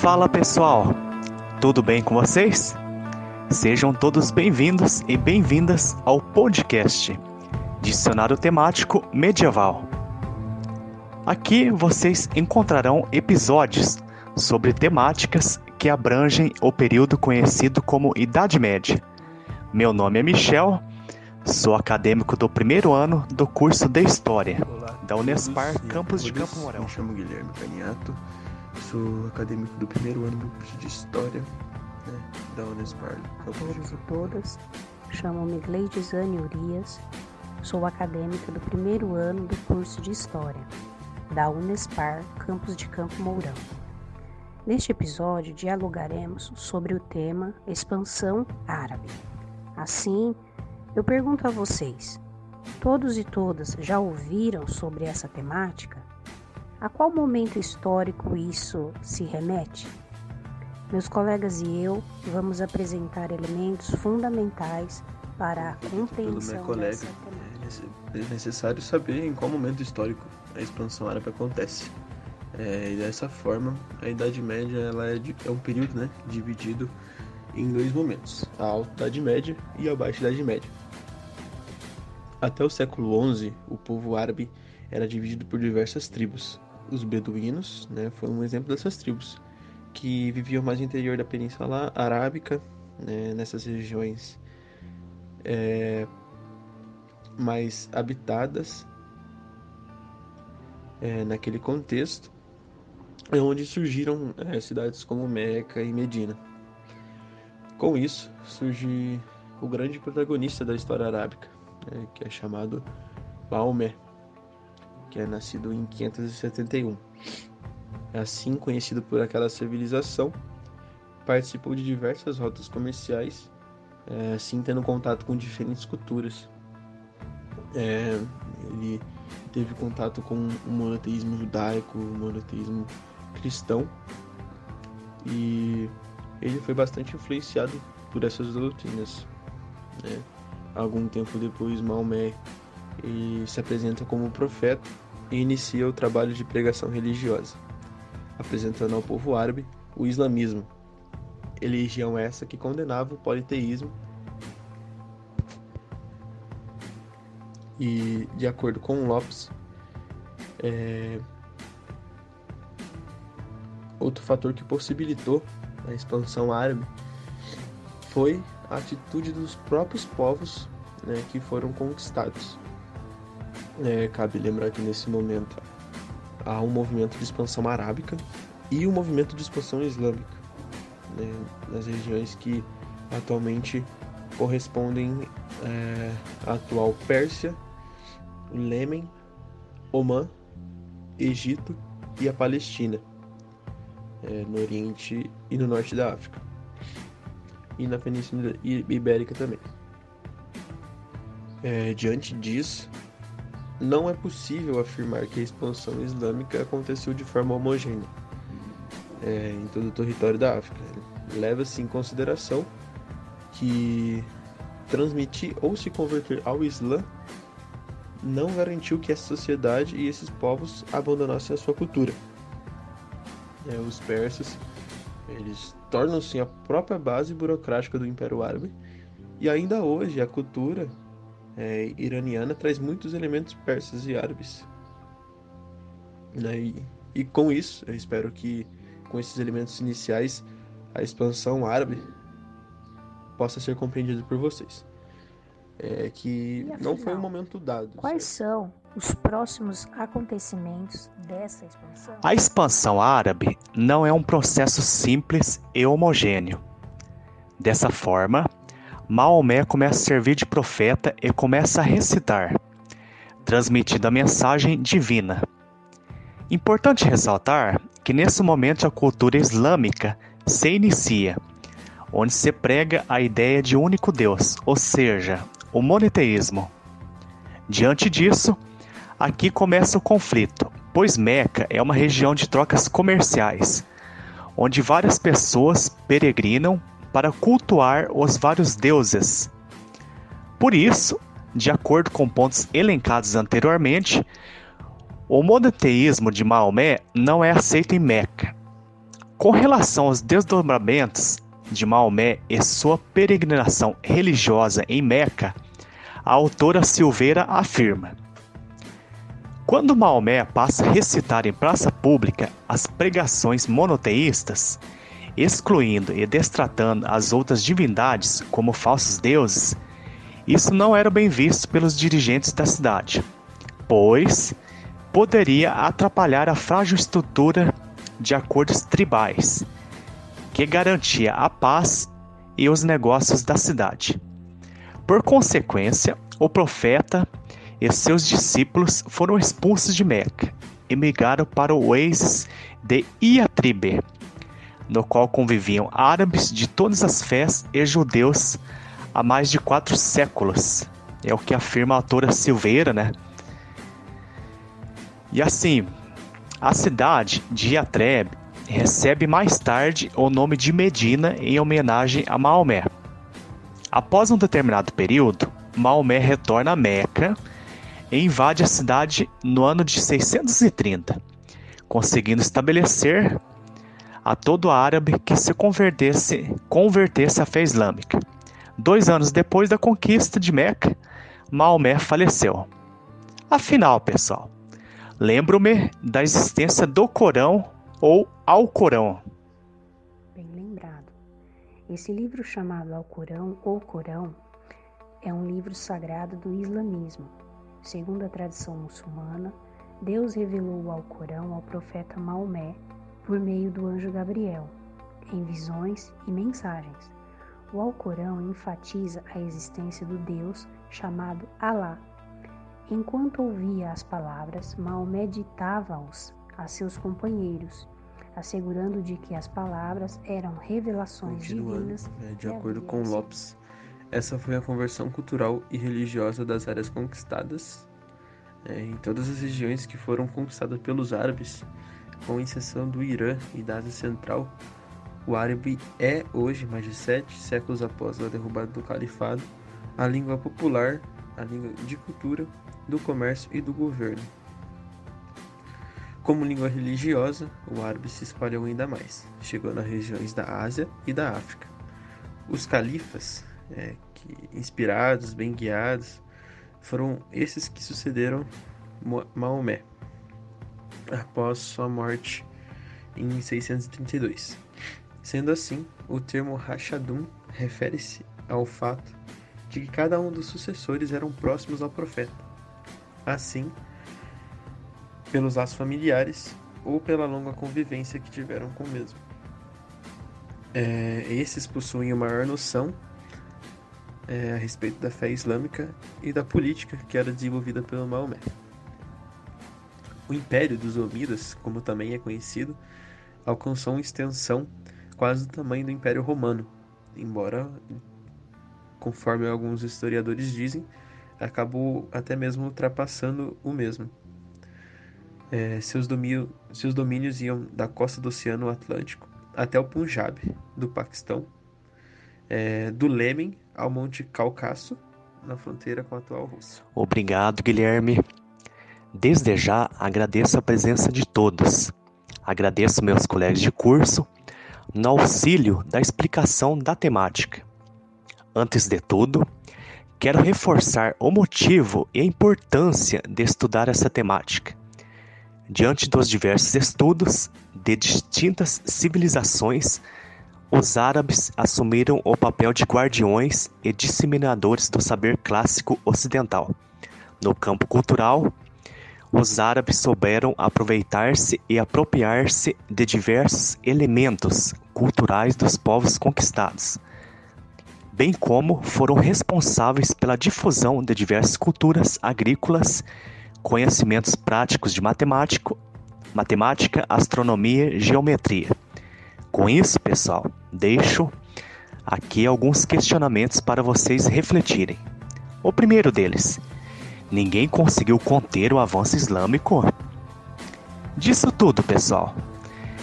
Fala pessoal, tudo bem com vocês? Sejam todos bem-vindos e bem-vindas ao podcast Dicionário Temático Medieval. Aqui vocês encontrarão episódios sobre temáticas que abrangem o período conhecido como Idade Média. Meu nome é Michel, sou acadêmico do primeiro ano do curso de História Olá, da Unespar Campus de. Campo Mourão. Me chamo Guilherme Caniato, sou acadêmico do primeiro ano do curso de História né, da Unespar de todos e todas. Chamo-me Gleide Zane Urias, sou acadêmica do primeiro ano do curso de História, da Unespar, campus de Campo Mourão. Neste episódio, dialogaremos sobre o tema expansão árabe. Assim, eu pergunto a vocês: todos e todas já ouviram sobre essa temática? A qual momento histórico isso se remete? Meus colegas e eu vamos apresentar elementos fundamentais para a Pelo meu compreensão colega, dessa temática. é é necessário saber em qual momento histórico a expansão árabe acontece. É, e dessa forma, a Idade Média ela é, de- é um período né, dividido em dois momentos: a Alta Idade Média e a Baixa Idade Média. Até o século XI, o povo árabe era dividido por diversas tribos. Os beduínos né, foram um exemplo dessas tribos, que viviam mais no interior da Península Arábica, né, nessas regiões é, mais habitadas é, naquele contexto, é onde surgiram é, cidades como Meca e Medina. Com isso, surge o grande protagonista da história arábica, né, que é chamado Maomé, que é nascido em 571. Assim conhecido por aquela civilização, participou de diversas rotas comerciais, é, assim tendo contato com diferentes culturas. É, ele teve contato com o monoteísmo judaico, o monoteísmo cristão, e ele foi bastante influenciado por essas doutrinas. Né? Algum tempo depois, Maomé ele se apresenta como profeta e inicia o trabalho de pregação religiosa, apresentando ao povo árabe o islamismo, religião essa que condenava o politeísmo e de acordo com Lopes é, outro fator que possibilitou a expansão árabe foi a atitude dos próprios povos né, que foram conquistados. É, cabe lembrar que nesse momento há um movimento de expansão arábica e um movimento de expansão islâmica né, nas regiões que atualmente correspondem é, à atual Pérsia, Lêmen, Omã, Egito e a Palestina, é, no Oriente e no Norte da África, e na Península Ibérica também. É, diante disso, não é possível afirmar que a expansão islâmica aconteceu de forma homogênea é, em todo o território da África. Leva-se em consideração que transmitir ou se converter ao Islã não garantiu que essa sociedade e esses povos abandonassem a sua cultura. É, os persas eles tornam-se a própria base burocrática do Império Árabe e ainda hoje a cultura é, iraniana traz muitos elementos persas e árabes. Né, E, e com isso, eu espero que com esses elementos iniciais a expansão árabe possa ser compreendida por vocês. É que E não foi um afinal, momento dado. Quais certo? são os próximos acontecimentos dessa expansão? A expansão árabe não é um processo simples e homogêneo. Dessa forma, Maomé começa a servir de profeta e começa a recitar, transmitindo a mensagem divina. Importante ressaltar que nesse momento a cultura islâmica se inicia, onde se prega a ideia de único Deus, ou seja, o monoteísmo. Diante disso, aqui começa o conflito, pois Meca é uma região de trocas comerciais, onde várias pessoas peregrinam para cultuar os vários deuses. Por isso, de acordo com pontos elencados anteriormente, o monoteísmo de Maomé não é aceito em Meca. Com relação aos desdobramentos de Maomé e sua peregrinação religiosa em Meca, a autora Silveira afirma: Quando Maomé passa a recitar em praça pública as pregações monoteístas, excluindo e destratando as outras divindades como falsos deuses, isso não era bem visto pelos dirigentes da cidade, pois poderia atrapalhar a frágil estrutura de acordos tribais, que garantia a paz e os negócios da cidade. Por consequência, o profeta e seus discípulos foram expulsos de Meca e migraram para o oásis de Iatribe, no qual conviviam árabes de todas as fés e judeus há mais de quatro séculos. É o que afirma a autora Silveira, né? E assim, a cidade de Yatreb recebe mais tarde o nome de Medina em homenagem a Maomé. Após um determinado período, Maomé retorna a Meca e invade a cidade no ano de 630, conseguindo estabelecer a todo árabe que se convertesse, convertesse à fé islâmica. Dois anos depois da conquista de Meca, Maomé faleceu. Afinal, pessoal, lembro-me da existência do Corão ou Alcorão. Bem lembrado. Esse livro chamado Alcorão ou Corão é um livro sagrado do islamismo. Segundo a tradição muçulmana, Deus revelou o Alcorão ao profeta Maomé por meio do anjo Gabriel, em visões e mensagens. O Alcorão enfatiza a existência do Deus chamado Alá. Enquanto ouvia as palavras, Maomé ditava-os a seus companheiros, assegurando de que as palavras eram revelações divinas. É, de acordo com Lopes, essa foi a conversão cultural e religiosa das áreas conquistadas é, em todas as regiões que foram conquistadas pelos árabes com exceção do Irã e da Ásia Central, o árabe é hoje, mais de sete séculos após a derrubada do califado, a língua popular, a língua de cultura, do comércio e do governo. Como língua religiosa, o árabe se espalhou ainda mais, chegando a regiões da Ásia e da África. Os califas, é, que, inspirados, bem guiados, foram esses que sucederam Maomé após sua morte em 632. Sendo assim, o termo Rachadum refere-se ao fato de que cada um dos sucessores eram próximos ao profeta. Assim, pelos laços familiares ou pela longa convivência que tiveram com o mesmo. É, esses possuem maior noção é, a respeito da fé islâmica e da política que era desenvolvida pelo Maomé. O Império dos Omíadas, como também é conhecido, alcançou uma extensão quase do tamanho do Império Romano, embora, conforme alguns historiadores dizem, acabou até mesmo ultrapassando o mesmo. É, seus, domínio, seus domínios iam da costa do Oceano Atlântico até o Punjab, do Paquistão, é, do Lêmen ao Monte Cáucaso, na fronteira com a atual Rússia. Obrigado, Guilherme. Desde já agradeço a presença de todos. Agradeço meus colegas de curso no auxílio da explicação da temática. Antes de tudo, quero reforçar o motivo e a importância de estudar essa temática. Diante dos diversos estudos de distintas civilizações, os árabes assumiram o papel de guardiões e disseminadores do saber clássico ocidental. No campo cultural, os árabes souberam aproveitar-se e apropriar-se de diversos elementos culturais dos povos conquistados, bem como foram responsáveis pela difusão de diversas culturas agrícolas, conhecimentos práticos de matemática, matemática, astronomia e geometria. Com isso, pessoal, deixo aqui alguns questionamentos para vocês refletirem. O primeiro deles: ninguém conseguiu conter o avanço islâmico? Disso tudo, pessoal,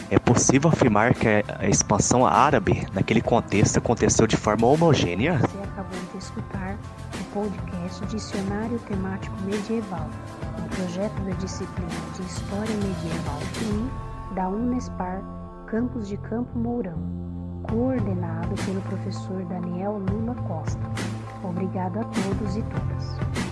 é possível afirmar que a expansão árabe naquele contexto aconteceu de forma homogênea? Você acabou de escutar o podcast Dicionário Temático Medieval, um projeto da disciplina de História Medieval e da Unespar Campos de Campo Mourão, coordenado pelo professor Daniel Lula Costa. Obrigado a todos e todas.